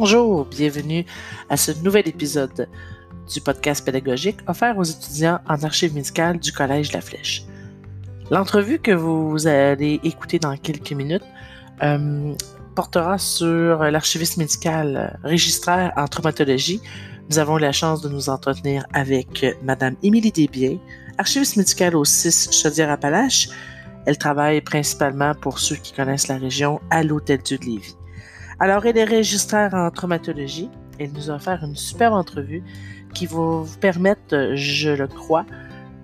Bonjour, bienvenue à ce nouvel épisode du podcast pédagogique offert aux étudiants en archives médicales du Collège La Flèche. L'entrevue que vous allez écouter dans quelques minutes euh, portera sur l'archiviste médical registraire en traumatologie. Nous avons la chance de nous entretenir avec Madame Émilie Desbiens, archiviste médicale au 6 Chaudière-Appalaches. Elle travaille principalement, pour ceux qui connaissent la région, à l'Hôtel-Dieu de Lévis. Alors, elle est registraire en traumatologie. Elle nous a offert une superbe entrevue qui va vous permettre, je le crois,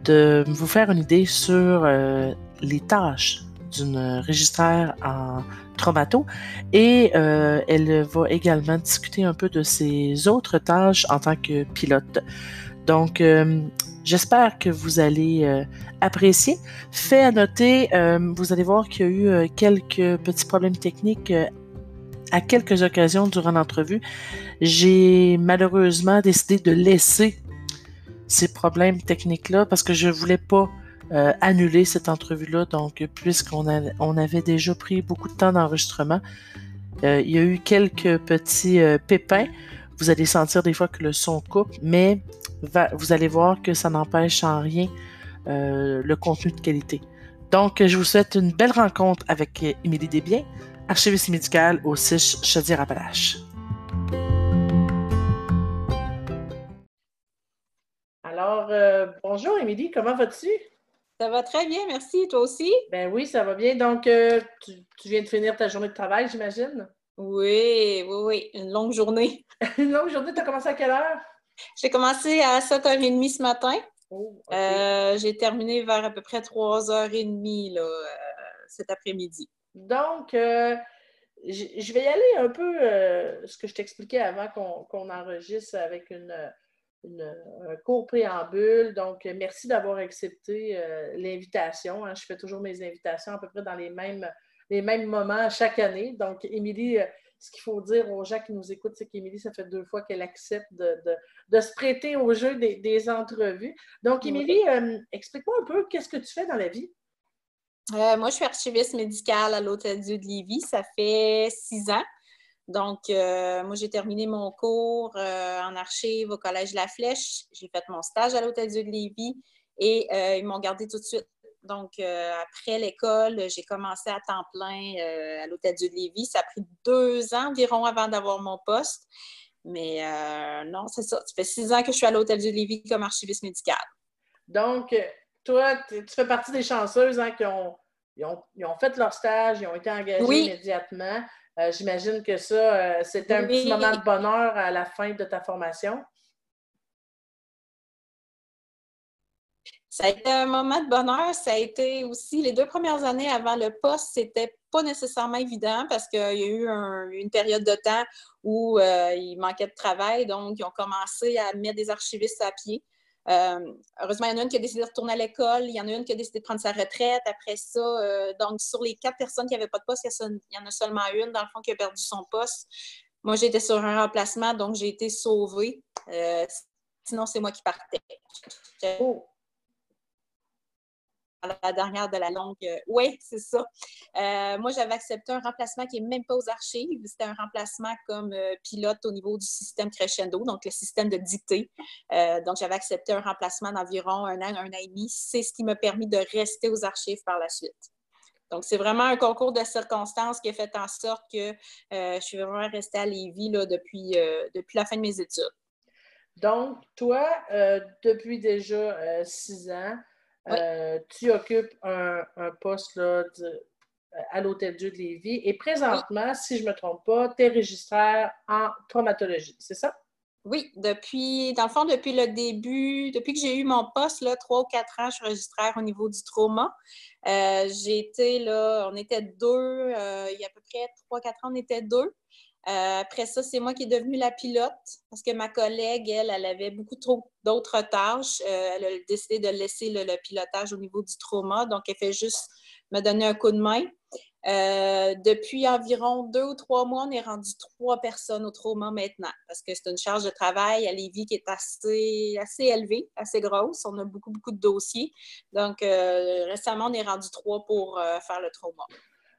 de vous faire une idée sur euh, les tâches d'une registraire en traumato et euh, elle va également discuter un peu de ses autres tâches en tant que pilote. Donc, euh, j'espère que vous allez apprécier. Fait à noter, vous allez voir qu'il y a eu quelques petits problèmes techniques à quelques occasions durant l'entrevue, j'ai malheureusement décidé de laisser ces problèmes techniques-là parce que je ne voulais pas euh, annuler cette entrevue-là. Donc, puisqu'on on avait déjà pris beaucoup de temps d'enregistrement, euh, il y a eu quelques petits euh, pépins. Vous allez sentir des fois que le son coupe, mais vous allez voir que ça n'empêche en rien le contenu de qualité. Donc, je vous souhaite une belle rencontre avec Émilie Desbiens archiviste médical au CICH Chaudière-Appalaches. Alors, euh, bonjour Émilie, comment vas-tu? Ça va très bien, merci. Toi aussi? Ben oui, ça va bien. Donc, euh, tu, viens de finir ta journée de travail, j'imagine? Oui, oui, oui. Une longue journée. Une longue journée, tu as commencé à quelle heure? J'ai commencé à 7h30 ce matin. Oh, euh, j'ai terminé vers à peu près 3h30 là, cet après-midi. Donc, euh, je vais y aller un peu euh, ce que je t'expliquais avant qu'on enregistre avec une, un court préambule. Donc, merci d'avoir accepté euh, l'invitation. Hein. Je fais toujours mes invitations à peu près dans les mêmes, les mêmes moments chaque année. Donc, Émilie, ce qu'il faut dire aux gens qui nous écoutent, c'est qu'Émilie, ça fait deux fois qu'elle accepte de, se prêter au jeu des, entrevues. Donc, Émilie, explique-moi un peu qu'est-ce que tu fais dans la vie? Euh, moi, je suis archiviste médicale à l'Hôtel-Dieu de Lévis. Ça fait six ans. Donc, euh, moi, j'ai terminé mon cours euh, en archive au Collège La Flèche. J'ai fait mon stage à l'Hôtel-Dieu de Lévis et ils m'ont gardé tout de suite. Donc, après l'école, j'ai commencé à temps plein à l'Hôtel-Dieu de Lévis. Ça a pris deux ans environ avant d'avoir mon poste. Mais non, c'est ça. Ça fait six ans que je suis à l'Hôtel-Dieu de Lévis comme archiviste médicale. Donc, toi, tu fais partie des chanceuses hein, qui ont, ont, fait leur stage, ils ont été engagés immédiatement. Euh, j'imagine que ça, euh, c'était un petit moment de bonheur à la fin de ta formation. Ça a été un moment de bonheur. Ça a été aussi les deux premières années avant le poste, c'était pas nécessairement évident parce qu'il y a eu une période de temps où euh, il manquait de travail. Donc, ils ont commencé à mettre des archivistes à pied. Euh, heureusement, il y en a une qui a décidé de retourner à l'école, il y en a une qui a décidé de prendre sa retraite. Après ça, euh, donc sur les quatre personnes qui n'avaient pas de poste, il y en a seulement une, dans le fond, qui a perdu son poste. Moi, j'étais sur un remplacement, donc j'ai été sauvée. Euh, sinon, c'est moi qui partais. Oh la dernière de la longue. Euh, oui, c'est ça. Euh, moi, j'avais accepté un remplacement qui n'est même pas aux archives. C'était un remplacement comme euh, pilote au niveau du système Crescendo, donc le système de dictée. donc, j'avais accepté un remplacement d'environ un an, un an et demi. C'est ce qui m'a permis de rester aux archives par la suite. Donc, c'est vraiment un concours de circonstances qui a fait en sorte que je suis vraiment restée à Lévis là, depuis, depuis la fin de mes études. Donc, toi, depuis déjà six ans, euh, tu occupes un, poste là, à l'Hôtel-Dieu de Lévis et présentement, si je ne me trompe pas, tu es registraire en traumatologie, c'est ça? Oui, depuis, dans le fond, depuis le début, depuis que j'ai eu mon poste, là, trois ou quatre ans, je suis registraire au niveau du trauma. Euh, j'ai été là, on était deux, euh, il y a à peu près trois, quatre ans, on était deux. Euh, après ça, c'est moi qui est devenue la pilote parce que ma collègue, elle, elle avait beaucoup trop d'autres tâches. Euh, elle a décidé de laisser le, pilotage au niveau du trauma. Donc, elle fait juste me donner un coup de main. Euh, depuis environ deux ou trois mois, on est rendu trois personnes au trauma maintenant parce que c'est une charge de travail à Lévis qui est assez, assez élevée, assez grosse. On a beaucoup, beaucoup de dossiers. Donc, récemment, on est rendu trois pour faire le trauma.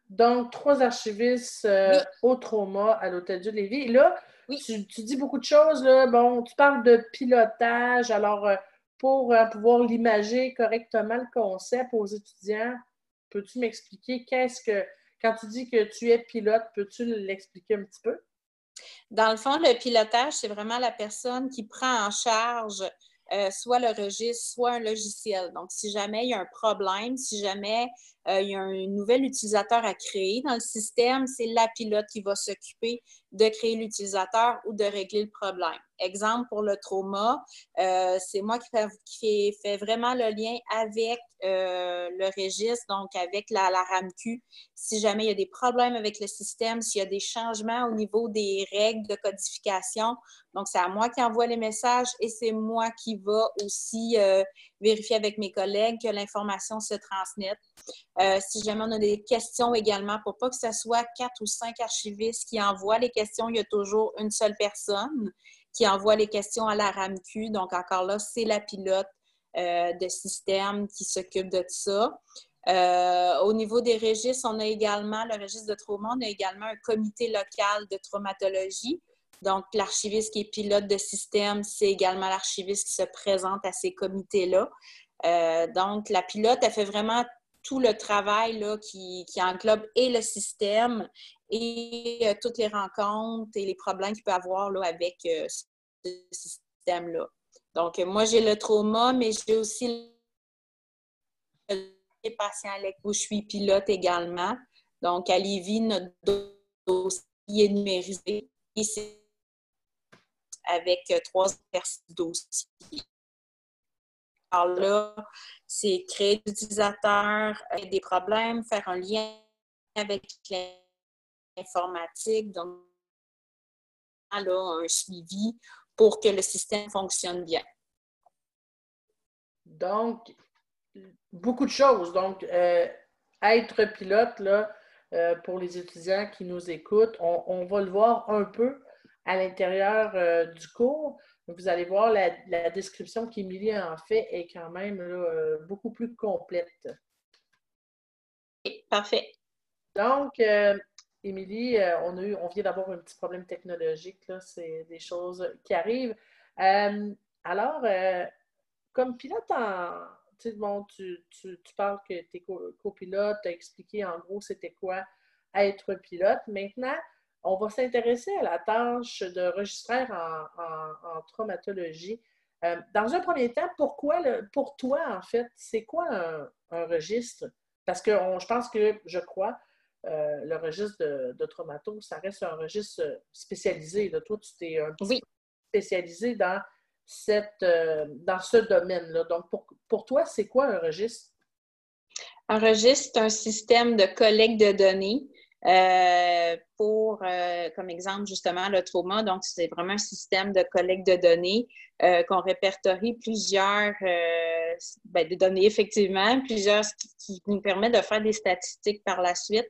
Donc trois archivistes euh, au trauma à l'Hôtel Dieu de Lévis. là, tu, dis beaucoup de choses. Là. Bon, tu parles de pilotage. Alors, euh, pour pouvoir l'imager correctement, le concept aux étudiants, peux-tu m'expliquer qu'est-ce que, quand tu dis que tu es pilote, peux-tu l'expliquer un petit peu? Dans le fond, le pilotage, c'est vraiment la personne qui prend en charge euh, soit le registre, soit un logiciel. Donc, si jamais il y a un problème, si jamais euh, il y a un nouvel utilisateur à créer dans le système, c'est la pilote qui va s'occuper de créer l'utilisateur ou de régler le problème. Exemple pour le trauma, euh, c'est moi qui fais, vraiment le lien avec euh, le registre, donc avec la, la, RAMQ. Si jamais il y a des problèmes avec le système, s'il y a des changements au niveau des règles de codification, donc c'est à moi qui envoie les messages et c'est moi qui va aussi vérifier avec mes collègues que l'information se transmette. si jamais on a des questions également, pour pas que ce soit quatre ou cinq archivistes qui envoient les questions, il y a toujours une seule personne qui envoie les questions à la RAMQ. Donc, encore là, c'est la pilote euh, de système qui s'occupe de ça. Euh, au niveau des registres, on a également, le registre de trauma, on a également un comité local de traumatologie. Donc, l'archiviste qui est pilote de système, c'est également l'archiviste qui se présente à ces comités-là. Euh, donc, la pilote, elle fait vraiment tout le travail là, qui, englobe et le système et euh, toutes les rencontres et les problèmes qu'il peut avoir là, avec euh, ce système-là. Donc, moi, j'ai le trauma, mais j'ai aussi les patients avec où je suis pilote également. Donc, à Lévis, notre dossier est numérisé et c'est avec euh, trois dossiers. Alors là, c'est créer des utilisateurs, des problèmes, faire un lien avec l'informatique, donc là, un suivi pour que le système fonctionne bien. Donc, beaucoup de choses. Donc, euh, être pilote, là, euh, pour les étudiants qui nous écoutent, on, va le voir un peu à l'intérieur euh, du cours. Vous allez voir, la, description qu'Émilie en fait est quand même euh, beaucoup plus complète. Parfait. Donc, euh, Émilie, on, on vient d'avoir un petit problème technologique. C'est des choses qui arrivent. alors, comme pilote en. Bon, tu, tu, tu, parles que tu es copilote, tu as expliqué en gros c'était quoi être pilote. Maintenant, on va s'intéresser à la tâche de registraire en, traumatologie. Euh, dans un premier temps, pourquoi, pour toi, en fait, c'est quoi un, registre? Parce que je pense que, je crois, euh, le registre de, traumato, ça reste un registre spécialisé. Toi, tu t'es un peu spécialisé dans, cette, euh, dans ce domaine-là. Donc, pour, pour toi, c'est quoi un registre? Un registre, c'est un système de collecte de données euh, pour, euh, comme exemple, justement, le trauma. Donc, c'est vraiment un système de collecte de données euh, qu'on répertorie plusieurs ben, données, effectivement, plusieurs qui, nous permettent de faire des statistiques par la suite.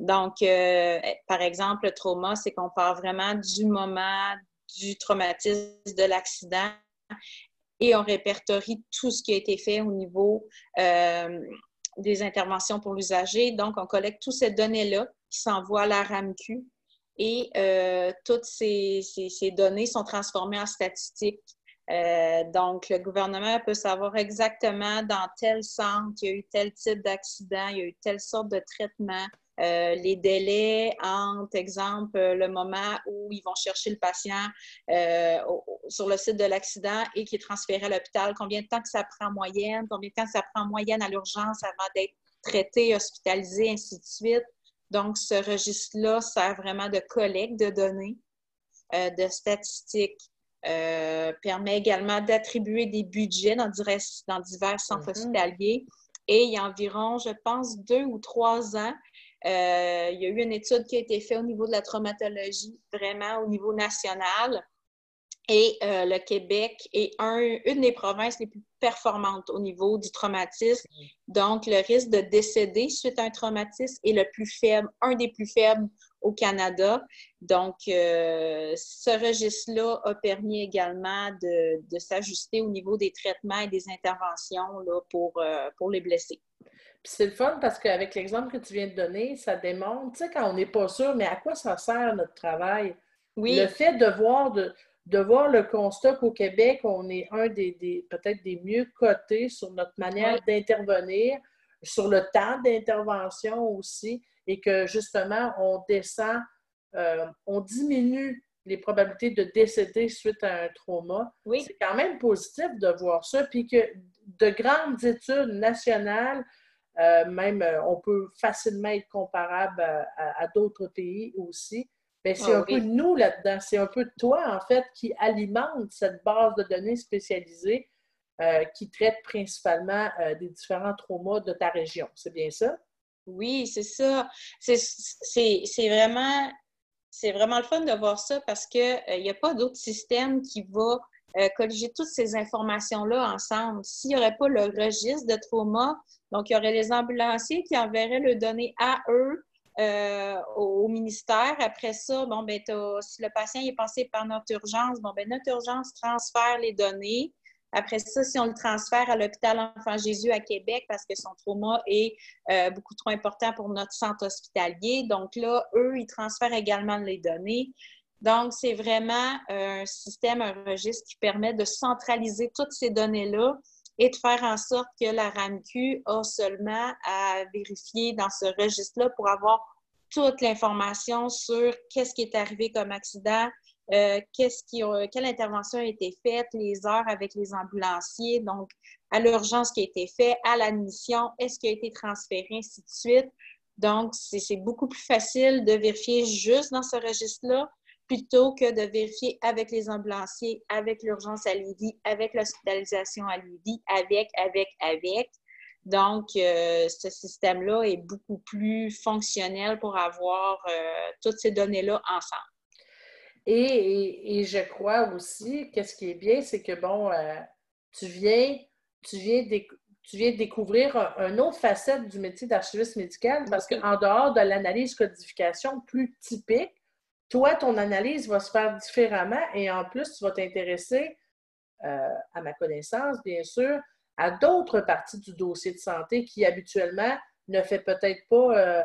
Donc, par exemple, le trauma, c'est qu'on part vraiment du moment du traumatisme de l'accident et on répertorie tout ce qui a été fait au niveau des interventions pour l'usager. Donc, on collecte toutes ces données-là qui s'envoient à la RAMQ et euh, toutes ces, données sont transformées en statistiques. Euh, donc, le gouvernement peut savoir exactement dans tel centre il y a eu tel type d'accident, il y a eu telle sorte de traitement, euh, les délais entre, exemple, le moment où ils vont chercher le patient sur le site de l'accident et qui est transféré à l'hôpital, combien de temps que ça prend en moyenne, combien de temps ça prend en moyenne à l'urgence avant d'être traité, hospitalisé, ainsi de suite? Donc, ce registre-là sert vraiment de collecte de données, euh, de statistiques, euh, permet également d'attribuer des budgets dans, dans divers centres mm-hmm. hospitaliers. Et il y a environ, je pense, deux ou trois ans, euh, il y a eu une étude qui a été faite au niveau de la traumatologie, vraiment au niveau national. Et euh, le Québec est une des provinces les plus performantes au niveau du traumatisme. Donc, le risque de décéder suite à un traumatisme est le plus faible, un des plus faibles au Canada. Donc, euh, ce registre-là a permis également de, s'ajuster au niveau des traitements et des interventions là, pour, euh, pour les blessés. c'est le fun parce qu'avec l'exemple que tu viens de donner, ça démontre, tu sais, quand on n'est pas sûr, mais à quoi ça sert notre travail? Oui. Le fait de voir, de, de voir le constat qu'au Québec, on est un des, peut-être des mieux cotés sur notre manière d'intervenir, sur le temps d'intervention aussi, et que justement, on descend, euh, on diminue les probabilités de décéder suite à un trauma. Oui. C'est quand même positif de voir ça, puis que de grandes études nationales, euh, même euh, on peut facilement être comparable à d'autres pays aussi, ben, c'est ah un peu nous là-dedans, c'est un peu toi, en fait, qui alimente cette base de données spécialisée euh, qui traite principalement euh, des différents traumas de ta région. C'est bien ça? Oui, c'est ça. C'est vraiment, vraiment le fun de voir ça parce qu'il n'y euh, a pas d'autre système qui va colliger toutes ces informations-là ensemble. S'il n'y aurait pas le registre de trauma, donc il y aurait les ambulanciers qui enverraient le données à eux euh, au, ministère. Après ça, bon, ben, si le patient est passé par notre urgence, bon, ben, notre urgence transfère les données. Après ça, si on le transfère à l'hôpital Enfant Jésus à Québec parce que son trauma est euh, beaucoup trop important pour notre centre hospitalier, donc là, eux, ils transfèrent également les données. Donc, c'est vraiment un système, un registre qui permet de centraliser toutes ces données-là et de faire en sorte que la RAMQ a seulement à vérifier dans ce registre-là pour avoir toute l'information sur qu'est-ce qui est arrivé comme accident, euh, qu'est-ce qui quelle intervention a été faite, les heures avec les ambulanciers, donc à l'urgence qui a été fait, à l'admission, est-ce qui a été transféré, ainsi de suite. Donc, c'est beaucoup plus facile de vérifier juste dans ce registre-là plutôt que de vérifier avec les ambulanciers, avec l'urgence à Lévis, avec l'hospitalisation à Lévis, avec, avec, avec. Donc, euh, ce système-là est beaucoup plus fonctionnel pour avoir euh, toutes ces données-là ensemble. Et, je crois aussi que ce qui est bien, c'est que, bon, euh, tu viens, tu viens, tu viens découvrir un, une autre facette du métier d'archiviste médical parce qu'en dehors de l'analyse codification plus typique, toi, ton analyse va se faire différemment et en plus, tu vas t'intéresser, euh, à ma connaissance, bien sûr, à d'autres parties du dossier de santé qui habituellement ne fait peut-être pas, euh,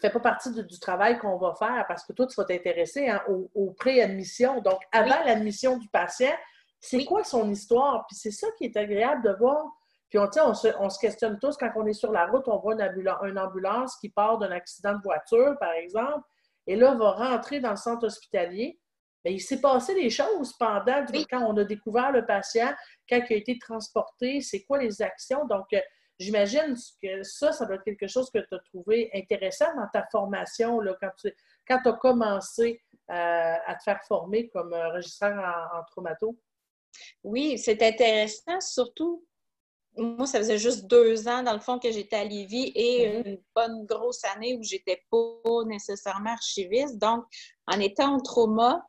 fait pas partie du travail qu'on va faire parce que toi, tu vas t'intéresser hein, au, préadmission. Donc, avant l'admission du patient, c'est quoi son histoire? Puis c'est ça qui est agréable de voir. Puis on, on, se, on se questionne tous quand on est sur la route, on voit une ambulance qui part d'un accident de voiture, par exemple et là, va rentrer dans le centre hospitalier. Bien, il s'est passé des choses pendant, quand on a découvert le patient, quand il a été transporté, c'est quoi les actions. Donc, euh, j'imagine que ça, ça doit être quelque chose que tu as trouvé intéressant dans ta formation, là, quand tu quand as commencé euh, à te faire former comme euh, registraire en, en traumato. Oui, c'est intéressant, surtout moi, ça faisait juste deux ans, dans le fond, que j'étais à Lévis et une bonne grosse année où j'étais pas nécessairement archiviste. Donc, en étant au trauma,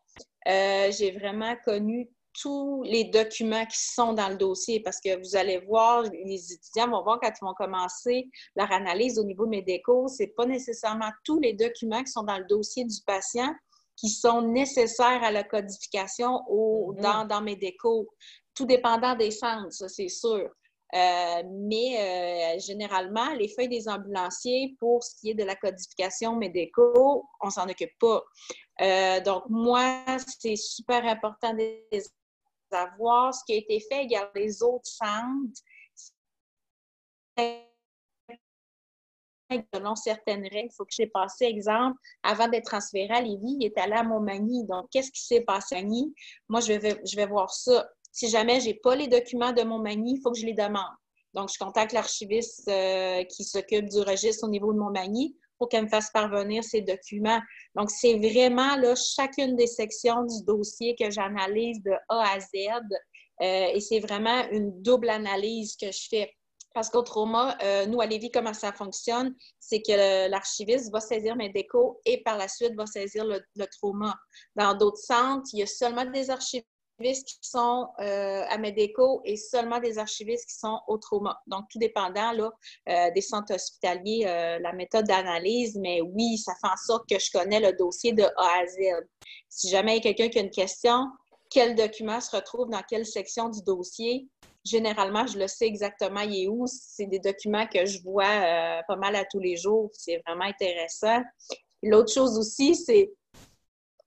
euh, j'ai vraiment connu tous les documents qui sont dans le dossier parce que vous allez voir, les étudiants vont voir quand ils vont commencer leur analyse au niveau médical, c'est pas nécessairement tous les documents qui sont dans le dossier du patient qui sont nécessaires à la codification au, mm-hmm. dans, dans médicaux, tout dépendant des centres, ça c'est sûr. Euh, mais euh, généralement, les feuilles des ambulanciers, pour ce qui est de la codification médicaux, on s'en occupe pas. Euh, donc, moi, c'est super important de les avoir. Ce qui a été fait, a les autres centres. Selon certaines règles, il faut que j'ai passé, exemple, avant d'être transféré à Lévis, il est allé à Montmagny. Donc, qu'est-ce qui s'est passé à Montmagny? Moi, je vais, je vais voir ça si jamais je n'ai pas les documents de mon mani, il faut que je les demande. Donc, je contacte l'archiviste euh, qui s'occupe du registre au niveau de mon mani pour qu'elle me fasse parvenir ces documents. Donc, c'est vraiment là, chacune des sections du dossier que j'analyse de A à Z. Euh, et c'est vraiment une double analyse que je fais. Parce qu'au trauma, euh, nous, à Lévis, comment ça fonctionne, c'est que l'archiviste va saisir mes décos et par la suite va saisir le, le trauma. Dans d'autres centres, il y a seulement des archivistes qui sont euh, à Medeco et seulement des archivistes qui sont au trauma. Donc, tout dépendant là, euh, des centres hospitaliers, euh, la méthode d'analyse, mais oui, ça fait en sorte que je connais le dossier de A à Z. Si jamais il y a quelqu'un qui a une question, quel document se retrouve dans quelle section du dossier, généralement, je le sais exactement, il est où. C'est des documents que je vois pas mal à tous les jours. C'est vraiment intéressant. L'autre chose aussi, c'est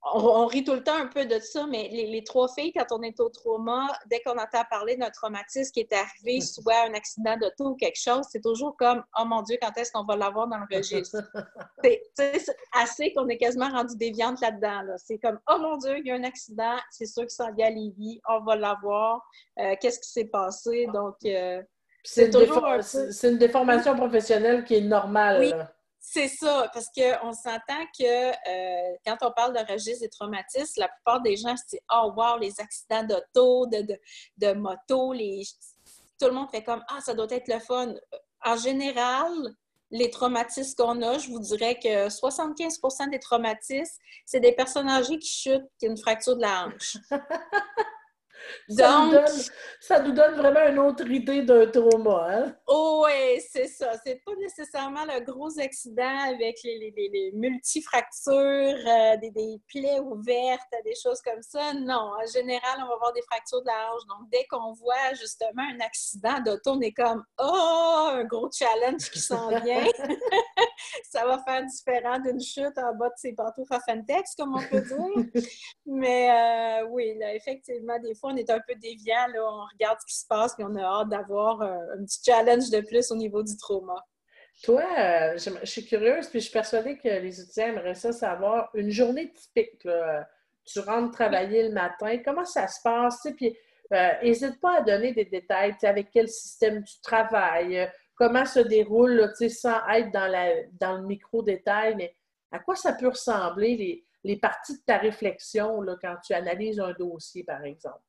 on, rit tout le temps un peu de ça, mais les, trois filles, quand on est au trauma, dès qu'on entend parler d'un traumatisme qui est arrivé, soit un accident d'auto ou quelque chose, c'est toujours comme Oh mon Dieu, quand est-ce qu'on va l'avoir dans le registre? c'est assez qu'on est quasiment rendu déviante là-dedans. C'est comme Oh mon Dieu, il y a un accident, c'est sûr que ça vient à Lévis, on va l'avoir. Euh, qu'est-ce qui s'est passé? Donc, euh, c'est une, déformation professionnelle qui est normale. C'est ça, parce qu'on s'entend que euh, quand on parle de registre des traumatismes, la plupart des gens se disent Oh, wow, les accidents d'auto, de, de, moto, les... tout le monde fait comme Ah, ça doit être le fun. En général, les traumatismes qu'on a, je vous dirais que 75% des traumatismes, c'est des personnes âgées qui chutent, qui ont une fracture de la hanche. Ça, nous donne, ça, nous donne, vraiment une autre idée d'un trauma. Hein? Oh, oui, c'est ça. C'est pas nécessairement le gros accident avec les, les, les multifractures, euh, des, des, plaies ouvertes, des choses comme ça. Non, en général, on va avoir des fractures de la hanche. Donc, dès qu'on voit justement un accident d'auto, on est comme Oh, un gros challenge qui s'en vient. ça va faire différent d'une chute en bas de ses pantoufles à Fentex, comme on peut dire. Mais euh, oui, là, effectivement, des fois, on est un peu déviant, là, on regarde ce qui se passe et on a hâte d'avoir euh, un, petit challenge de plus au niveau du trauma. Toi, euh, je, suis curieuse, puis je suis persuadée que les étudiants aimeraient ça savoir une journée typique. tu rentres travailler le matin, comment ça se passe? Puis n'hésite euh, pas à donner des détails, avec quel système tu travailles, comment se déroule, sans être dans le micro-détail, mais à quoi ça peut ressembler les, les parties de ta réflexion là, quand tu analyses un dossier, par exemple?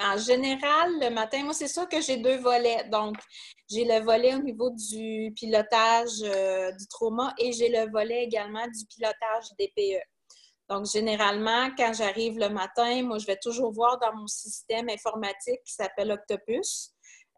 En général, le matin, moi, c'est sûr que j'ai deux volets. Donc, j'ai le volet au niveau du pilotage euh, du trauma et j'ai le volet également du pilotage des PE. Donc, généralement, quand j'arrive le matin, moi, je vais toujours voir dans mon système informatique qui s'appelle Octopus.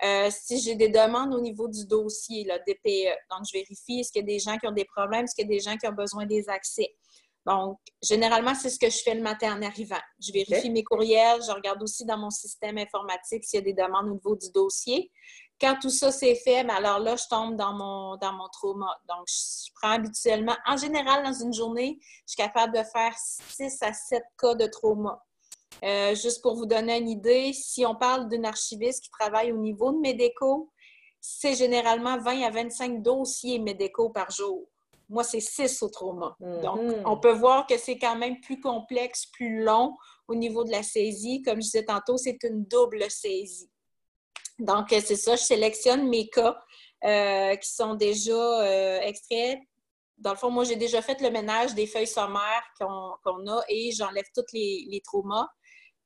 Euh, si j'ai des demandes au niveau du dossier, là, DPE. Donc, je vérifie est-ce qu'il y a des gens qui ont des problèmes, est-ce qu'il y a des gens qui ont besoin des accès. Donc, généralement, c'est ce que je fais le matin en arrivant. Je vérifie mes courriels, je regarde aussi dans mon système informatique s'il y a des demandes au niveau du dossier. Quand tout ça c'est fait, ben alors là, je tombe dans mon, dans mon trauma. Donc, je prends habituellement, en général, dans une journée, je suis capable de faire 6 à 7 cas de trauma. Euh, juste pour vous donner une idée, si on parle d'une archiviste qui travaille au niveau de médicaux, c'est généralement 20 à 25 dossiers médicaux par jour. Moi, c'est six au trauma. Donc, mm-hmm. on peut voir que c'est quand même plus complexe, plus long au niveau de la saisie. Comme je disais tantôt, c'est une double saisie. Donc, c'est ça, je sélectionne mes cas euh, qui sont déjà euh, extraits. Dans le fond, moi, j'ai déjà fait le ménage des feuilles sommaires qu'on a et j'enlève tous les, les traumas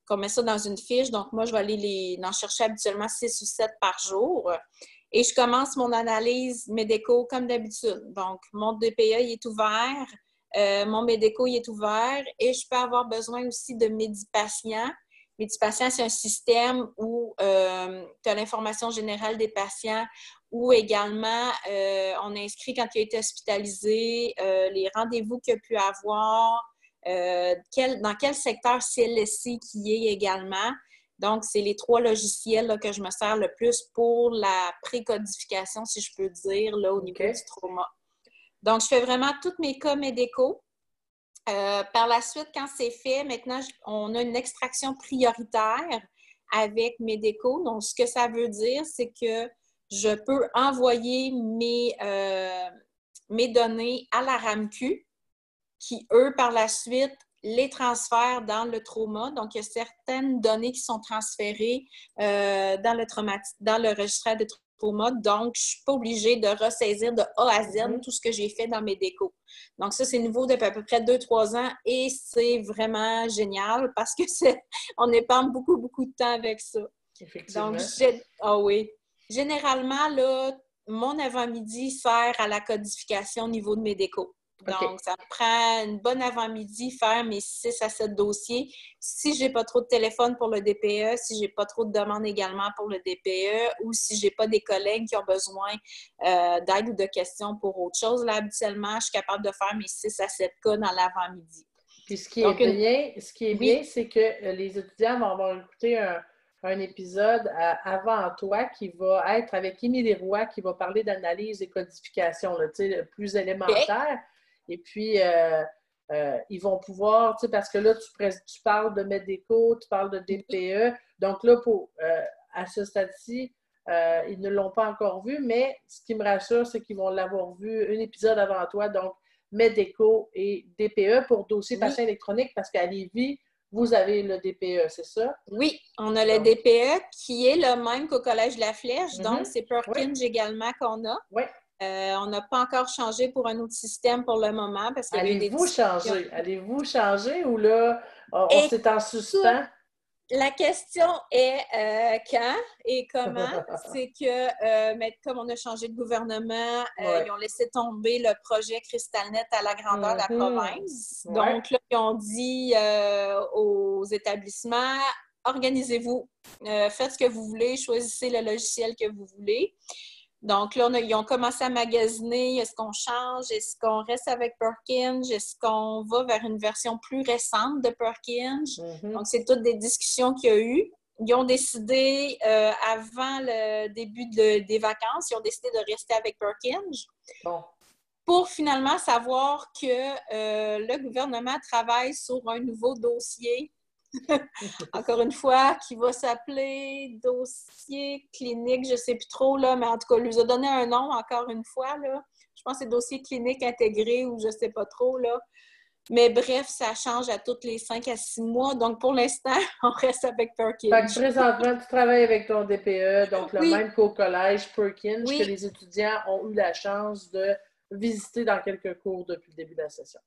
qu'on met ça dans une fiche. Donc, moi, je vais aller les, en chercher habituellement six ou sept par jour. Et je commence mon analyse médico comme d'habitude. Donc, mon DPA il est ouvert, euh, mon médico il est ouvert et je peux avoir besoin aussi de Médipatient. Médipatient, c'est un système où euh, tu as l'information générale des patients, où également euh, on inscrit quand il a été hospitalisé, les rendez-vous qu'il a pu avoir, dans quel secteur CLSC qui est également. Donc, c'est les trois logiciels que je me sers le plus pour la précodification, si je peux dire, là, au niveau du trauma. Donc, je fais vraiment tous mes cas médicaux. Euh, par la suite, quand c'est fait, maintenant, on a une extraction prioritaire avec Médéco. Donc, ce que ça veut dire, c'est que je peux envoyer mes, euh, mes données à la RAMQ, qui, eux, par la suite, les transferts dans le trauma. Donc, il y a certaines données qui sont transférées euh, dans, le dans le registre de trauma. Donc, je ne suis pas obligée de ressaisir de A à Z mm-hmm. tout ce que j'ai fait dans mes décos. Donc, ça, c'est nouveau depuis à peu près 2-3 ans et c'est vraiment génial parce que on épargne beaucoup, beaucoup de temps avec ça. Effectivement. Donc, ah oui. Généralement, là, mon avant-midi sert à la codification au niveau de mes décos. Donc, ça me prend une bonne avant-midi faire mes 6 à 7 dossiers. Si je n'ai pas trop de téléphone pour le DPE, si je n'ai pas trop de demandes également pour le DPE ou si je n'ai pas des collègues qui ont besoin euh, d'aide ou de questions pour autre chose, là, habituellement, je suis capable de faire mes 6 à 7 cas dans l'avant-midi. Puis ce qui est bien, ce qui est bien, c'est que euh, les étudiants vont avoir écouté un, un épisode avant toi qui va être avec Émilie Roy qui va parler d'analyse et codification, là, plus élémentaire. Et puis, euh, euh, ils vont pouvoir, tu sais, parce que là, tu, tu parles de Medeco, tu parles de DPE. Donc là, pour, euh, à ce stade-ci, ils ne l'ont pas encore vu, mais ce qui me rassure, c'est qu'ils vont l'avoir vu un épisode avant toi. Donc, Medeco et DPE pour dossier patient électronique, parce qu'à Lévis, vous avez le DPE, c'est ça? Oui, on a le DPE qui est le même qu'au Collège de la Flèche. Donc, mhm. c'est Perkins également qu'on a. Oui. Euh, on n'a pas encore changé pour un autre système pour le moment parce Allez-vous changer? Allez-vous changer ou là, on s'est en suspens? La question est euh, quand et comment? C'est que, euh, comme on a changé de gouvernement, ils ont laissé tomber le projet CrystalNet à la grandeur de la mm-hmm. province. Donc, là, ils ont dit aux établissements organisez-vous, faites ce que vous voulez, choisissez le logiciel que vous voulez. Donc là, ils ont commencé à magasiner. Est-ce qu'on change? Est-ce qu'on reste avec Perkins? Est-ce qu'on va vers une version plus récente de Perkins? Mm-hmm. Donc, c'est toutes des discussions qu'il y a eu. Ils ont décidé, euh, avant le début des vacances, ils ont décidé de rester avec Perkins. Pour finalement savoir que euh, le gouvernement travaille sur un nouveau dossier encore une fois, qui va s'appeler dossier clinique, je ne sais plus trop, là, mais en tout cas, il nous a donné un nom, encore une fois. Là. Je pense que c'est dossier clinique intégré ou je ne sais pas trop. Là. Mais bref, ça change à tous les 5 à 6 mois. Donc, pour l'instant, on reste avec Perkins. Fait que présentement, tu travailles avec ton DPE, donc le même qu'au collège Perkins, que les étudiants ont eu la chance de visiter dans quelques cours depuis le début de la session.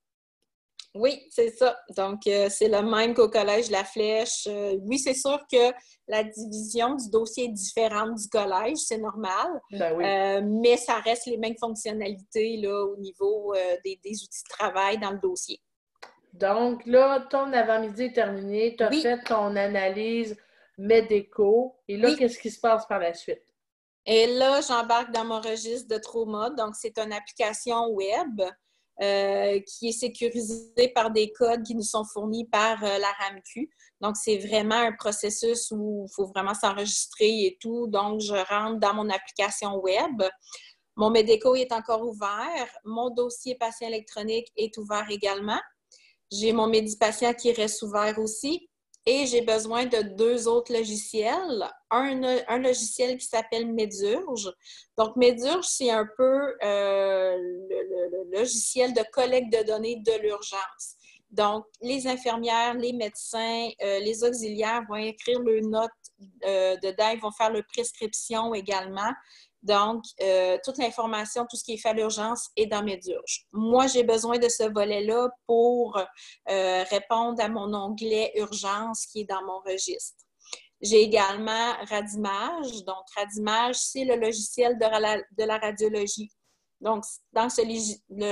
Oui, c'est ça. Donc, euh, c'est le même qu'au Collège La Flèche. Euh, oui, c'est sûr que la division du dossier est différente du collège, c'est normal. Ben oui. Euh, mais ça reste les mêmes fonctionnalités là, au niveau des, outils de travail dans le dossier. Donc, là, ton avant-midi est terminé. Tu as fait ton analyse médico. Et là, qu'est-ce qui se passe par la suite? Et là, j'embarque dans mon registre de trauma. Donc, c'est une application web. Euh, qui est sécurisé par des codes qui nous sont fournis par euh, la RAMQ. Donc, c'est vraiment un processus où il faut vraiment s'enregistrer et tout. Donc, je rentre dans mon application web. Mon Medeco est encore ouvert. Mon dossier patient électronique est ouvert également. J'ai mon Médipatient qui reste ouvert aussi. Et j'ai besoin de deux autres logiciels. Un, un logiciel qui s'appelle Medurge. Donc, Medurge, c'est un peu euh, le, logiciel de collecte de données de l'urgence. Donc, les infirmières, les médecins, euh, les auxiliaires vont écrire leurs notes euh, dedans, ils vont faire leur prescription également. Donc, euh, toute l'information, tout ce qui est fait à l'urgence est dans Medurge. Moi, j'ai besoin de ce volet-là pour euh, répondre à mon onglet Urgence qui est dans mon registre. J'ai également Radimage. Donc, Radimage, c'est le logiciel de la radiologie. Donc, dans ce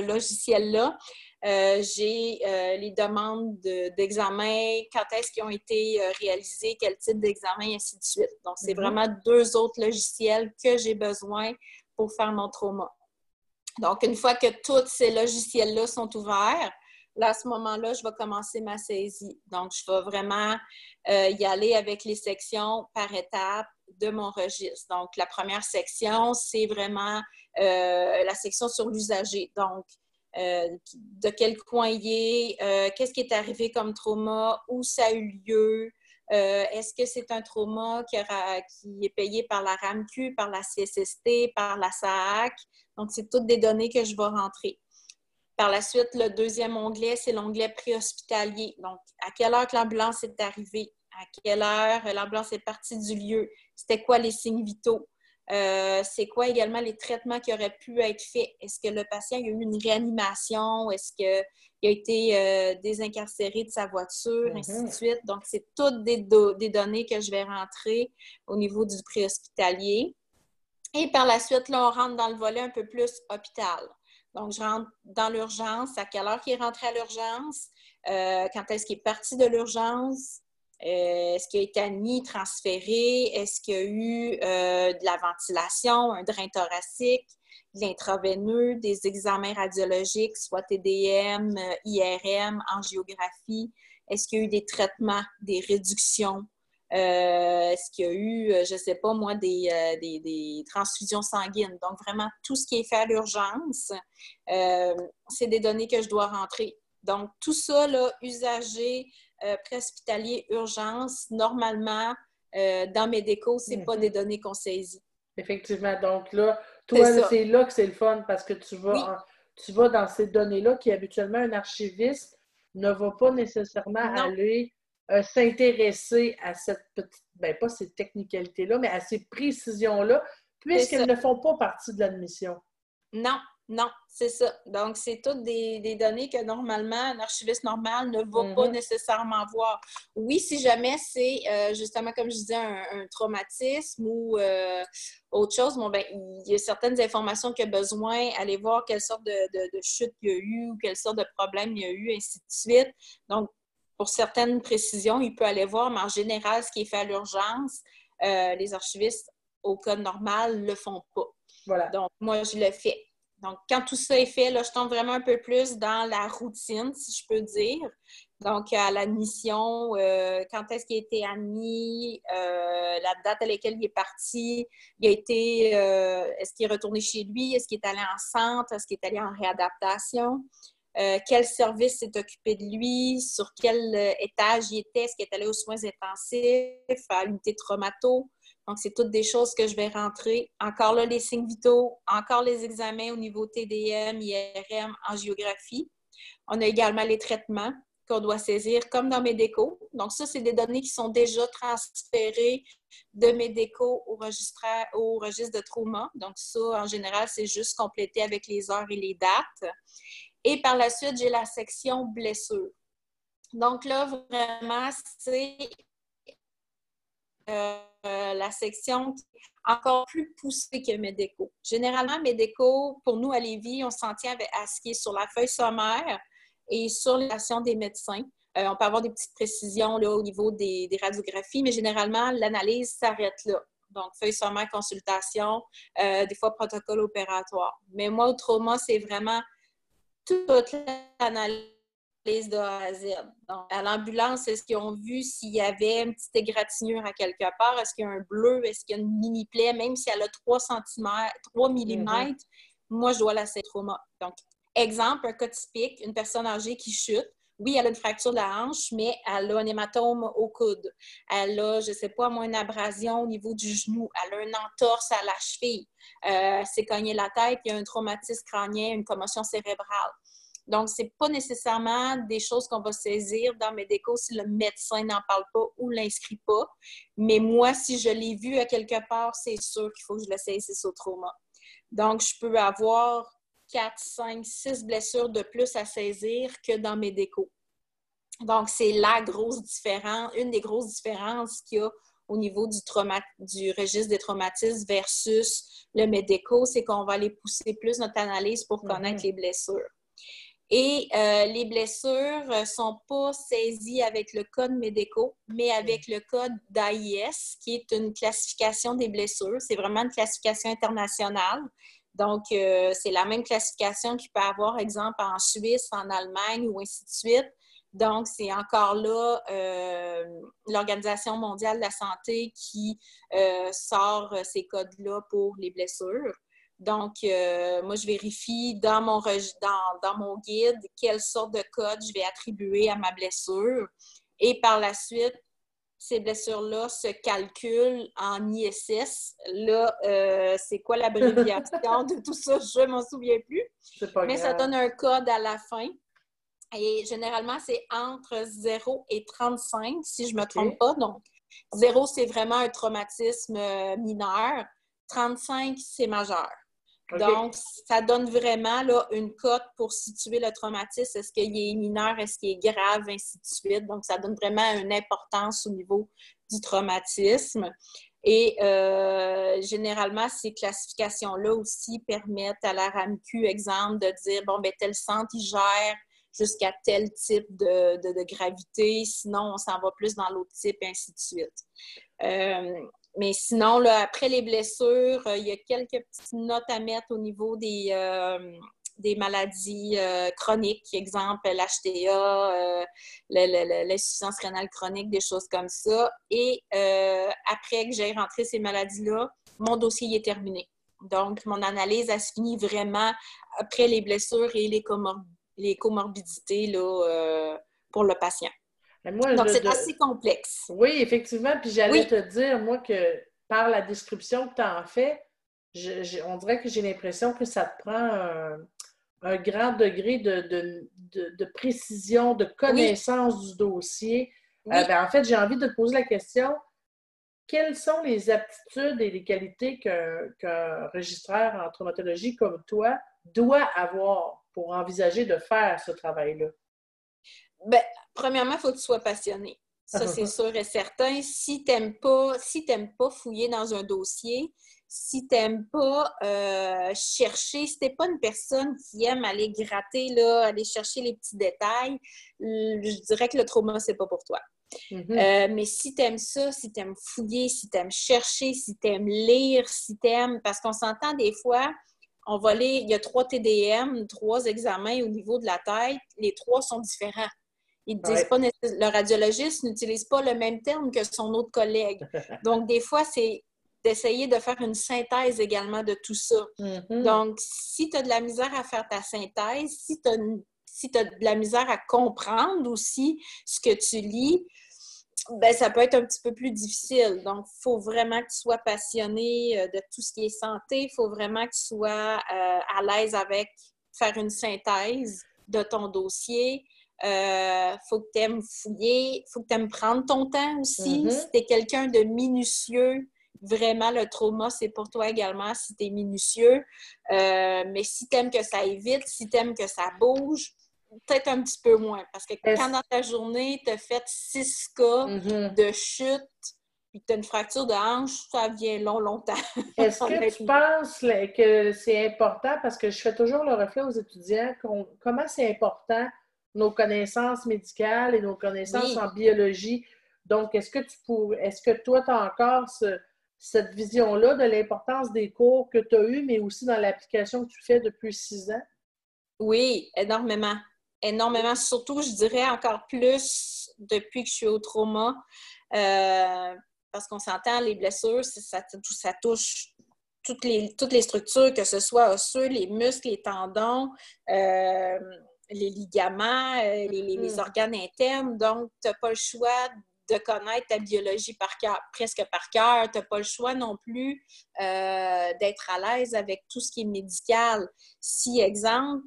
logiciel-là, euh, j'ai euh, les demandes d'examen, quand est-ce qu'ils ont été euh, réalisés, quel type d'examen, et ainsi de suite. Donc, c'est mhm. vraiment deux autres logiciels que j'ai besoin pour faire mon trauma. Donc, une fois que tous ces logiciels-là sont ouverts, là, à ce moment-là, je vais commencer ma saisie. Donc, je vais vraiment y aller avec les sections par étapes de mon registre. Donc, la première section, c'est vraiment la section sur l'usager. Donc, euh, de quel coin il est, euh, qu'est-ce qui est arrivé comme trauma, où ça a eu lieu, euh, est-ce que c'est un trauma qui, est payé par la RAMQ, par la CSST, par la SAAC. Donc, c'est toutes des données que je vais rentrer. Par la suite, le deuxième onglet, c'est l'onglet préhospitalier. Donc, à quelle heure l'ambulance est arrivée? À quelle heure l'ambulance est partie du lieu? C'était quoi les signes vitaux? Euh, c'est quoi également les traitements qui auraient pu être faits? Est-ce que le patient a eu une réanimation? Est-ce qu'il a été euh, désincarcéré de sa voiture, ainsi de mm-hmm. suite? Donc, c'est toutes des, données que je vais rentrer au niveau du préhospitalier. Et par la suite, là, on rentre dans le volet un peu plus hôpital. Donc, je rentre dans l'urgence, à quelle heure il est rentré à l'urgence, euh, quand est-ce qu'il est parti de l'urgence, euh, est-ce qu'il a été admis, transféré? Est-ce qu'il y a eu euh, de la ventilation, un drain thoracique, de l'intraveineux, des examens radiologiques, soit TDM, IRM, angiographie? Est-ce qu'il y a eu des traitements, des réductions? Est-ce qu'il y a eu, je ne sais pas moi, des, des, transfusions sanguines? Donc, vraiment, tout ce qui est fait à l'urgence, c'est des données que je dois rentrer. Donc, tout ça, là, usager, préhospitalier, urgence, normalement, dans mes décos, ce n'est pas mm-hmm. des données qu'on saisit. Effectivement. Donc là, toi, c'est là que c'est le fun parce que tu vas, tu vas dans ces données-là qui habituellement un archiviste ne va pas nécessairement aller euh, s'intéresser à cette petite, ben pas ces technicalités-là, mais à ces précisions-là, puisqu'elles ne font pas partie de l'admission. Non, non, c'est ça. Donc, c'est toutes des, données que normalement, un archiviste normal ne va pas mhm. nécessairement voir. Oui, si jamais c'est euh, justement, comme je disais, un, traumatisme ou euh, autre chose, bon, ben, il y a certaines informations qu'il a besoin, aller voir quelle sorte de, chute il y a eu ou quelle sorte de problème il y a eu, ainsi de suite. Donc, pour certaines précisions, il peut aller voir, mais en général, ce qui est fait à l'urgence, euh, les archivistes, au code normal, ne le font pas. Voilà. Donc, moi, je le fais. Donc, quand tout ça est fait, là, je tombe vraiment un peu plus dans la routine, si je peux dire. Donc, à l'admission, euh, quand est-ce qu'il a été admis, euh, la date à laquelle il est parti, il a été, euh, est-ce qu'il est retourné chez lui, est-ce qu'il est allé en centre, est-ce qu'il est allé en réadaptation, quel service s'est occupé de lui, sur quel étage il était, est-ce qu'il est allé aux soins intensifs, à l'unité traumato, donc, c'est toutes des choses que je vais rentrer. Encore là, les signes vitaux, encore les examens au niveau TDM, IRM, en géographie. On a également les traitements qu'on doit saisir, comme dans Medeco. Donc, ça, c'est des données qui sont déjà transférées de Medeco au au registre de trauma. Donc, ça, en général, c'est juste complété avec les heures et les dates. Et par la suite, j'ai la section blessure. Donc là, vraiment, c'est euh, la section encore plus poussée que Medeco. Généralement, Medeco, pour nous à Lévis, on s'en tient à ce qui est sur la feuille sommaire et sur l'action des médecins. Euh, on peut avoir des petites précisions là, au niveau des, radiographies, mais généralement, l'analyse s'arrête là. Donc, feuille sommaire, consultation, euh, des fois protocole opératoire. Mais moi, au trauma, c'est vraiment toute l'analyse de A à Z. Donc, à l'ambulance, est-ce qu'ils ont vu s'il y avait une petite égratignure à quelque part? Est-ce qu'il y a un bleu? Est-ce qu'il y a une mini-plaie? Même si elle a 3 cm, 3 mm, moi, je dois la trauma. Donc, exemple, un cas typique, une personne âgée qui chute. Oui, elle a une fracture de la hanche, mais elle a un hématome au coude. Elle a, je ne sais pas, moi, une abrasion au niveau du genou. Elle a une entorse à la cheville. Euh, elle s'est cognée la tête, il y a un traumatisme crânien, une commotion cérébrale. Donc, ce n'est pas nécessairement des choses qu'on va saisir dans mes décos si le médecin n'en parle pas ou l'inscrit pas. Mais moi, si je l'ai vu à quelque part, c'est sûr qu'il faut que je le saisisse au trauma. Donc, je peux avoir 4, 5, 6 blessures de plus à saisir que dans mes décos. Donc, c'est la grosse différence, une des grosses différences qu'il y a au niveau du, du registre des traumatismes versus le médico, c'est qu'on va aller pousser plus notre analyse pour connaître mm-hmm. les blessures. Et euh, les blessures ne sont pas saisies avec le code MEDECO, mais avec le code d'AIS, qui est une classification des blessures. C'est vraiment une classification internationale. Donc, euh, c'est la même classification qu'il peut avoir, exemple, en Suisse, en Allemagne ou ainsi de suite. Donc, c'est encore là euh, l'Organisation mondiale de la santé qui sort ces codes-là pour les blessures. Donc, euh, moi, je vérifie dans mon, dans, dans mon guide quelle sorte de code je vais attribuer à ma blessure. Et par la suite, ces blessures-là se calculent en ISS. Là, euh, c'est quoi l'abréviation de tout ça? Je ne m'en souviens plus. Mais ça donne un code à la fin. Et généralement, c'est entre 0 et 35, si je ne me trompe pas. Donc, 0, c'est vraiment un traumatisme euh, mineur. 35, c'est majeur. Donc, ça donne vraiment là, une cote pour situer le traumatisme. Est-ce qu'il est mineur, est-ce qu'il est grave, ainsi de suite. Donc, ça donne vraiment une importance au niveau du traumatisme. Et euh, généralement, ces classifications-là aussi permettent à la RAMQ, exemple, de dire, bon, ben tel centre, il gère jusqu'à tel type de, gravité, sinon on s'en va plus dans l'autre type, ainsi de suite. Euh, mais sinon, là, après les blessures, euh, il y a quelques petites notes à mettre au niveau des, euh, des maladies euh, chroniques, exemple l'HTA, l'insuffisance rénale chronique, des choses comme ça. Et après que j'ai rentré ces maladies-là, mon dossier est terminé. Donc, mon analyse, a fini vraiment après les blessures et les, les comorbidités là, pour le patient. Donc, c'est assez complexe. Oui, effectivement. Puis j'allais te dire, moi, que par la description que tu en fais, on dirait que j'ai l'impression que ça te prend un, grand degré de, précision, de connaissance du dossier. Euh, ben, en fait, j'ai envie de te poser la question quelles sont les aptitudes et les qualités qu'un registraire en traumatologie comme toi doit avoir pour envisager de faire ce travail-là? Ben, premièrement, il faut que tu sois passionné. Ça, c'est sûr et certain. Si tu n'aimes pas, si pas fouiller dans un dossier, si tu n'aimes pas euh, chercher, si tu n'es pas une personne qui aime aller gratter, là, aller chercher les petits détails, je dirais que le trauma, c'est pas pour toi. Mm-hmm. Euh, mais si tu aimes ça, si tu aimes fouiller, si tu aimes chercher, si tu aimes lire, si tu aimes... Parce qu'on s'entend des fois, on va lire, il y a trois TDM, trois examens au niveau de la tête, les trois sont différents. Ils disent pas, le radiologiste n'utilise pas le même terme que son autre collègue. Donc, des fois, c'est d'essayer de faire une synthèse également de tout ça. Mm-hmm. Donc, si tu as de la misère à faire ta synthèse, si tu as, si as de la misère à comprendre aussi ce que tu lis, ben, ça peut être un petit peu plus difficile. Donc, il faut vraiment que tu sois passionné euh, de tout ce qui est santé. Il faut vraiment que tu sois euh, à l'aise avec faire une synthèse de ton dossier. Il euh, faut que tu aimes fouiller, faut que tu aimes prendre ton temps aussi. Mm-hmm. Si tu es quelqu'un de minutieux, vraiment le trauma, c'est pour toi également si tu es minutieux. Euh, mais si tu aimes que ça évite, si tu aimes que ça bouge, peut-être un petit peu moins. Parce que quand dans ta journée, tu as fait six cas mm-hmm. de chute, puis tu as une fracture de hanche, ça vient long, longtemps. Est-ce que tu penses que c'est important, parce que je fais toujours le reflet aux étudiants, comment c'est important nos connaissances médicales et nos connaissances en biologie. Donc, est-ce que tu pourrais, est-ce que toi, tu as encore cette vision-là de l'importance des cours que tu as eus, mais aussi dans l'application que tu fais depuis six ans? Oui, énormément. Énormément. Surtout, je dirais encore plus depuis que je suis au trauma. Euh, parce qu'on s'entend, les blessures, ça, ça touche toutes les, toutes les structures, que ce soit osseux, les muscles, les tendons. Euh, les ligaments, euh, les, mm-hmm. organes internes. Donc, tu n'as pas le choix de connaître ta biologie par cœur, presque par cœur. Tu n'as pas le choix non plus euh, d'être à l'aise avec tout ce qui est médical. Si, exemple,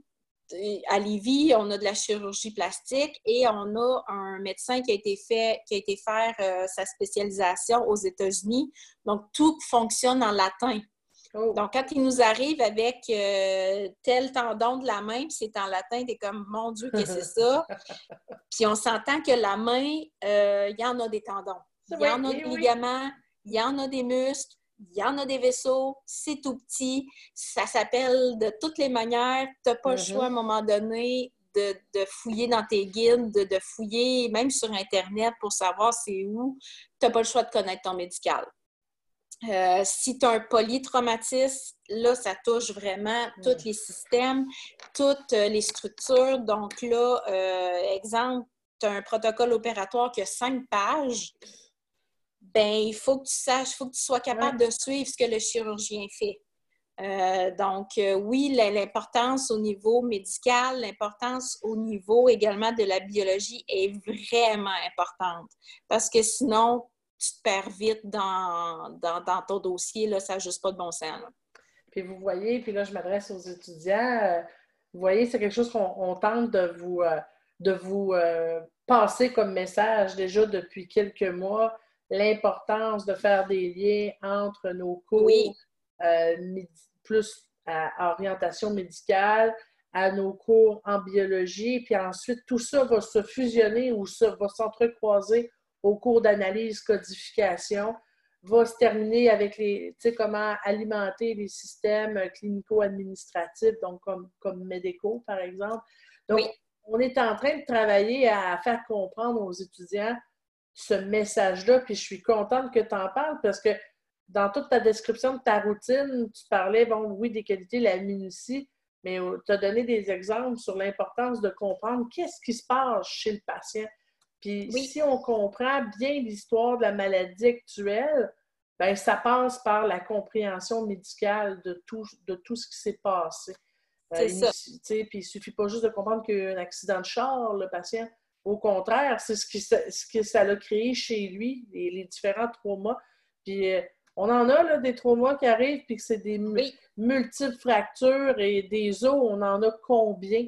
à Lévis, on a de la chirurgie plastique et on a un médecin qui a été fait, qui a été faire euh, sa spécialisation aux États-Unis. Donc, tout fonctionne en latin. Oh. Donc, quand il nous arrive avec euh, tel tendon de la main, puis c'est en latin, t'es comme, mon Dieu, qu'est-ce que c'est ça? puis on s'entend que la main, euh, il y en a des tendons. Il y en a des ligaments, il y en a des muscles, il y en a des vaisseaux, c'est tout petit, ça s'appelle de toutes les manières. Tu n'as pas le choix à un mm-hmm. moment donné de, fouiller dans tes guides, de, de, fouiller même sur Internet pour savoir c'est où. Tu n'as pas le choix de connaître ton médical. Euh, si tu as un polytraumatisme, là, ça touche vraiment tous les systèmes, toutes euh, les structures. Donc là, euh, exemple, tu as un protocole opératoire qui a cinq pages. Ben, il faut que tu saches, il faut que tu sois capable de suivre ce que le chirurgien fait. donc, oui, l'importance au niveau médical, l'importance au niveau également de la biologie est vraiment importante. Parce que sinon, tu te perds vite dans, dans, ton dossier, là, ça n'a juste pas de bon sens. Puis vous voyez, puis là, je m'adresse aux étudiants, euh, vous voyez, c'est quelque chose qu'on tente de vous, euh, de vous euh, passer comme message déjà depuis quelques mois, l'importance de faire des liens entre nos cours plus à orientation médicale, à nos cours en biologie, puis ensuite tout ça va se fusionner ou ça va s'entrecroiser au cours d'analyse, codification, va se terminer avec les, comment alimenter les systèmes clinico-administratifs, donc comme, comme médicaux, par exemple. Donc, on est en train de travailler à faire comprendre aux étudiants ce message-là, puis je suis contente que tu en parles parce que dans toute ta description de ta routine, tu parlais, bon, oui, des qualités, la minutie, mais tu as donné des exemples sur l'importance de comprendre qu'est-ce qui se passe chez le patient. Puis si on comprend bien l'histoire de la maladie actuelle, ben ça passe par la compréhension médicale de tout, de tout ce qui s'est passé. Euh, c'est ça. Puis il ne suffit pas juste de comprendre qu'il y a eu un accident de char, le patient. Au contraire, c'est ce, qui, ce que ça a créé chez lui, les, différents traumas. Puis euh, on en a là, des traumas qui arrivent, puis que c'est des multiples fractures et des os, on en a combien?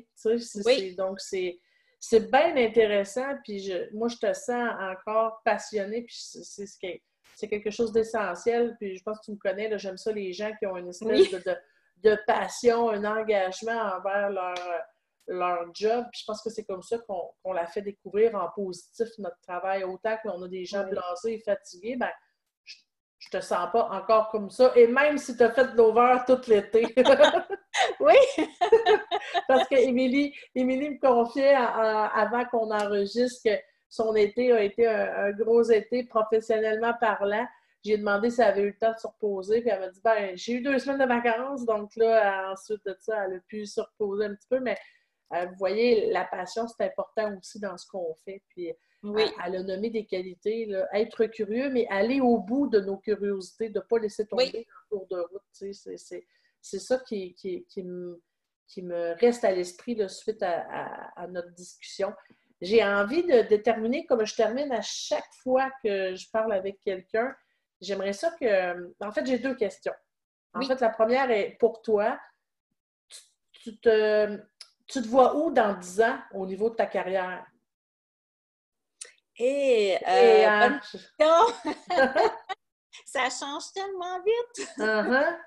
Oui. Donc, c'est c'est bien intéressant, puis je, moi, je te sens encore passionné, puis c'est ce qui c'est quelque chose d'essentiel, puis je pense que tu me connais, j'aime ça, les gens qui ont une espèce de, passion, un engagement envers leur, leur job, puis je pense que c'est comme ça qu'on l'a fait découvrir en positif notre travail, autant qu'on a des gens blasés et fatigués, ben, je te sens pas encore comme ça. Et même si tu as fait de l'over tout l'été. oui! Parce que Émilie, me confiait avant qu'on enregistre que son été a été un, gros été professionnellement parlant. J'ai demandé si elle avait eu le temps de se reposer, puis elle m'a dit ben j'ai eu deux semaines de vacances, donc là, ensuite de ça, elle a pu se reposer un petit peu, mais euh, vous voyez, la passion, c'est important aussi dans ce qu'on fait. Puis oui. Elle, a nommé des qualités, être curieux, mais aller au bout de nos curiosités, de ne pas laisser tomber en cours de route. C'est ça qui, qui, me, qui, me, reste à l'esprit suite à, notre discussion. J'ai envie de, déterminer, comme je termine à chaque fois que je parle avec quelqu'un, j'aimerais ça que... En fait, j'ai deux questions. En fait, la première est pour toi. Tu te, tu te vois où dans 10 ans au niveau de ta carrière? Et, euh, ça change tellement vite. Uh-huh.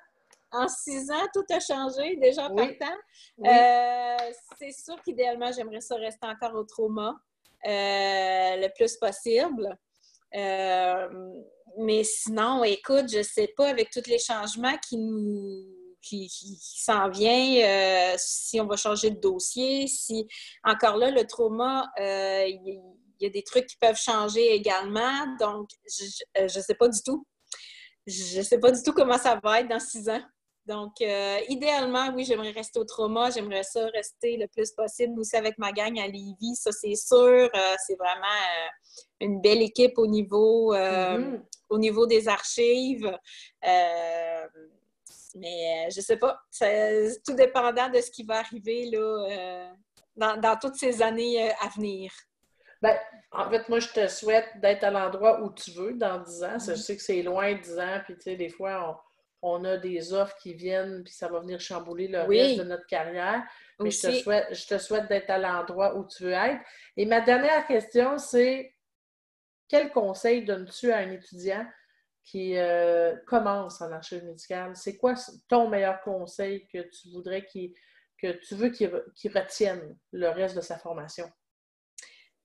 En six ans, tout a changé déjà en partant. Euh, c'est sûr qu'idéalement, j'aimerais ça rester encore au trauma euh, le plus possible. mais sinon, écoute, je ne sais pas, avec tous les changements qui nous qui, s'en vient, si on va changer de dossier, si encore là, le trauma, il il y a des trucs qui peuvent changer également. Donc, je ne sais pas du tout. Je ne sais pas du tout comment ça va être dans six ans. Donc, euh, idéalement, oui, j'aimerais rester au trauma. J'aimerais ça rester le plus possible aussi avec ma gang à Lévis. Ça, c'est sûr. Euh, c'est vraiment euh, une belle équipe au niveau, mm-hmm. au niveau des archives. mais je ne sais pas. C'est tout dépendant de ce qui va arriver là, dans, dans toutes ces années à venir. Ben, en fait, moi, je te souhaite d'être à l'endroit où tu veux dans 10 ans. Je mhm. sais que c'est loin 10 ans, puis tu sais, des fois, on, a des offres qui viennent, puis ça va venir chambouler le reste de notre carrière. Mais je te souhaite, je te souhaite d'être à l'endroit où tu veux être. Et ma dernière question, c'est quel conseil donnes-tu à un étudiant qui euh, commence en archive médicale? C'est quoi ton meilleur conseil que tu voudrais qu'il que tu veux qu'il retienne le reste de sa formation?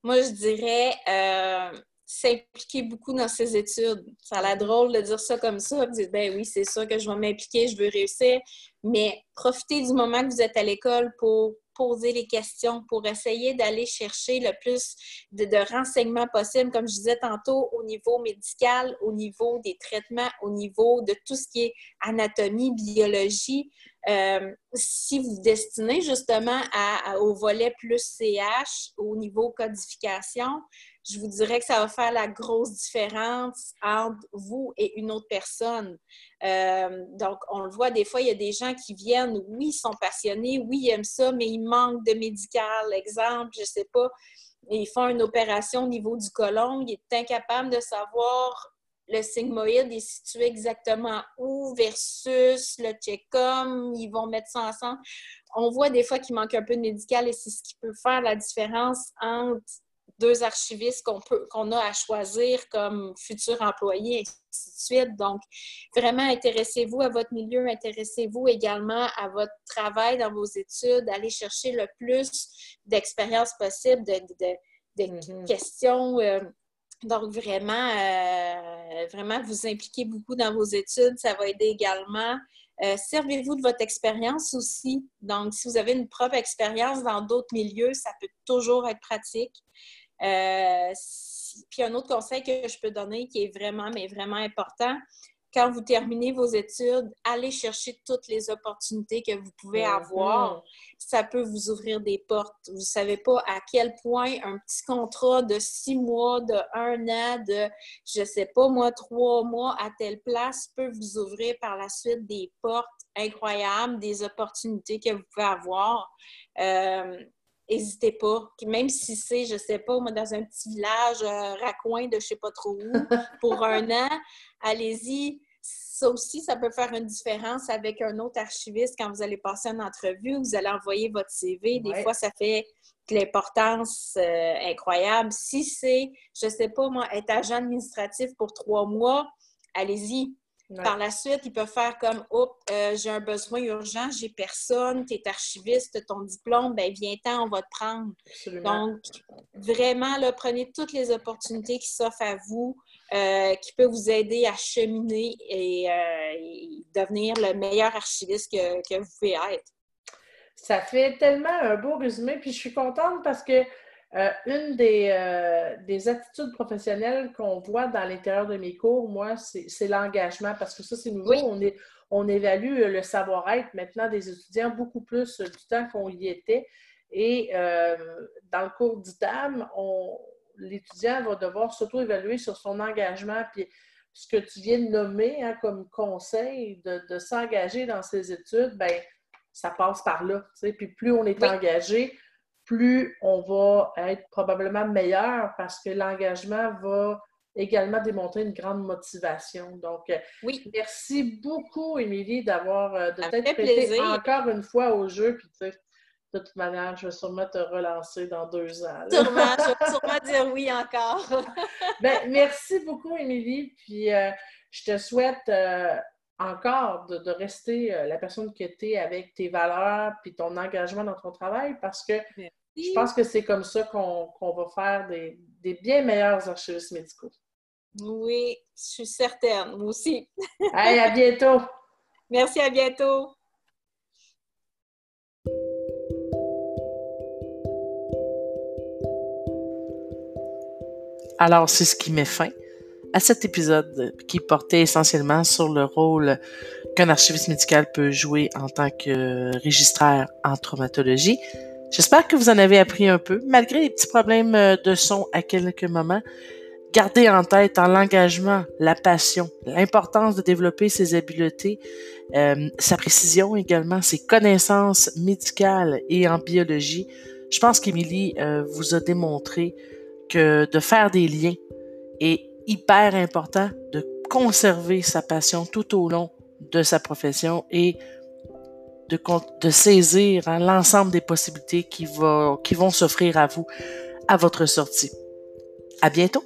Moi, je dirais euh, s'impliquer beaucoup dans ses études. Ça a l'air drôle de dire ça comme ça, de dire, ben oui, c'est ça que je vais m'impliquer, je veux réussir, mais profitez du moment que vous êtes à l'école pour poser les questions, pour essayer d'aller chercher le plus de, renseignements possible, comme je disais tantôt, au niveau médical, au niveau des traitements, au niveau de tout ce qui est anatomie, biologie. Euh, si vous vous destinez justement au volet plus CH, au niveau codification, je vous dirais que ça va faire la grosse différence entre vous et une autre personne. Euh, donc, on le voit des fois, il y a des gens qui viennent, oui, ils sont passionnés, oui, ils aiment ça, mais ils manquent de médical. Exemple, je ne sais pas, ils font une opération au niveau du côlon, ils sont incapables de savoir le sigmoïde est situé exactement où versus le check-com, ils vont mettre ça ensemble. On voit des fois qu'il manque un peu de médical et c'est ce qui peut faire la différence entre deux archivistes qu'on peut qu'on a à choisir comme futurs employés, et ainsi de suite. Donc, vraiment, intéressez-vous à votre milieu, intéressez-vous également à votre travail dans vos études, allez chercher le plus d'expérience possible, de, mm-hmm. questions. Euh, donc, vraiment, euh, vraiment, vous impliquez beaucoup dans vos études, ça va aider également. Euh, servez-vous de votre expérience aussi. Donc, si vous avez une propre expérience dans d'autres milieux, ça peut toujours être pratique. Euh, puis un autre conseil que je peux donner qui est vraiment, mais vraiment important, quand vous terminez vos études, allez chercher toutes les opportunités que vous pouvez mm-hmm. avoir. Ça peut vous ouvrir des portes. Vous ne savez pas à quel point un petit contrat de six mois, de un an, de, je ne sais pas moi, trois mois à telle place peut vous ouvrir par la suite des portes incroyables, des opportunités que vous pouvez avoir. Euh, n'hésitez pas. Même si c'est, je sais pas, moi, dans un petit village euh, raccoin de je sais pas trop où, pour un an, allez-y. Ça aussi, ça peut faire une différence avec un autre archiviste quand vous allez passer une entrevue, vous allez envoyer votre CV. Des fois, ça fait de l'importance euh, incroyable. Si c'est, je sais pas, moi, être agent administratif pour trois mois, allez-y. Par la suite, ils peuvent faire comme Oups, euh, j'ai un besoin urgent, j'ai personne, tu es archiviste, ton diplôme, ben viens-t'en, on va te prendre. Donc, vraiment, là, prenez toutes les opportunités qui s'offrent à vous, euh, qui peuvent vous aider à cheminer et, euh, devenir le meilleur archiviste que, que vous pouvez être. Ça fait tellement un beau résumé, puis je suis contente parce que euh, une euh, des, attitudes professionnelles qu'on voit dans l'intérieur de mes cours, moi, c'est l'engagement, parce que ça, c'est nouveau. On, est, on évalue le savoir-être maintenant des étudiants beaucoup plus du temps qu'on y était. Et euh, dans le cours d'ITAM, l'étudiant va devoir s'auto-évaluer sur son engagement. Puis ce que tu viens de nommer hein, comme conseil de, s'engager dans ses études, ben ça passe par là. Puis plus on est engagé, plus on va être probablement meilleur parce que l'engagement va également démontrer une grande motivation. Donc, euh, oui. merci beaucoup, Émilie, d'avoir euh, de t'être prêtée encore une fois au jeu. Puis, tu sais, de toute manière, je vais sûrement te relancer dans deux ans. Sûrement, je vais sûrement dire oui encore. ben, merci beaucoup, Émilie. Puis, euh, je te souhaite encore de, rester la personne que tu es avec tes valeurs puis ton engagement dans ton travail parce que je pense que c'est comme ça qu'on va faire des, bien meilleurs archivistes médicaux. Oui, je suis certaine. Moi aussi. Allez, à bientôt. Merci, à bientôt. Alors, c'est ce qui met fin à cet épisode qui portait essentiellement sur le rôle qu'un archiviste médical peut jouer en tant que registraire en traumatologie. J'espère que vous en avez appris un peu, malgré les petits problèmes euh, de son à quelques moments. Gardez en tête en l'engagement, la passion, l'importance de développer ses habiletés, euh, sa précision également, ses connaissances médicales et en biologie. Je pense qu'Émilie euh, vous a démontré que de faire des liens est hyper important, de conserver sa passion tout au long de sa profession et de, saisir hein, l'ensemble des possibilités qui, qui vont s'offrir à vous à votre sortie. À bientôt!